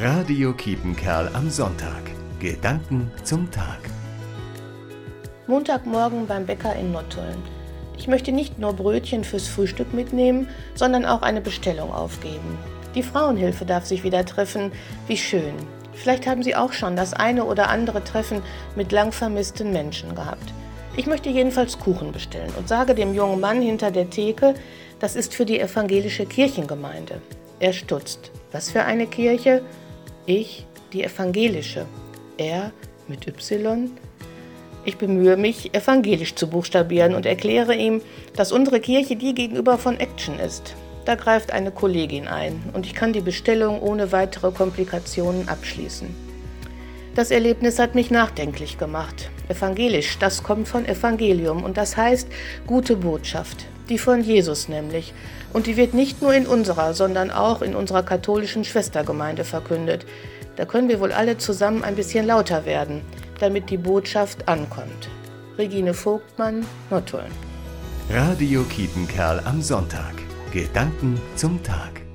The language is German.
Radio Kiepenkerl am Sonntag. Gedanken zum Tag. Montagmorgen beim Bäcker in Nottuln. Ich möchte nicht nur Brötchen fürs Frühstück mitnehmen, sondern auch eine Bestellung aufgeben. Die Frauenhilfe darf sich wieder treffen. Wie schön. Vielleicht haben Sie auch schon das eine oder andere Treffen mit lang vermissten Menschen gehabt. Ich möchte jedenfalls Kuchen bestellen und sage dem jungen Mann hinter der Theke, das ist für die evangelische Kirchengemeinde. Er stutzt. Was für eine Kirche? Ich, die evangelische. Er mit Y. Ich bemühe mich, evangelisch zu buchstabieren und erkläre ihm, dass unsere Kirche die gegenüber von Action ist. Da greift eine Kollegin ein und ich kann die Bestellung ohne weitere Komplikationen abschließen. Das Erlebnis hat mich nachdenklich gemacht. Evangelisch, das kommt von Evangelium und das heißt gute Botschaft, die von Jesus nämlich. Und die wird nicht nur in unserer, sondern auch in unserer katholischen Schwestergemeinde verkündet. Da können wir wohl alle zusammen ein bisschen lauter werden, damit die Botschaft ankommt. Regine Vogtmann, Nottuln. Radio Kiepenkerl am Sonntag. Gedanken zum Tag.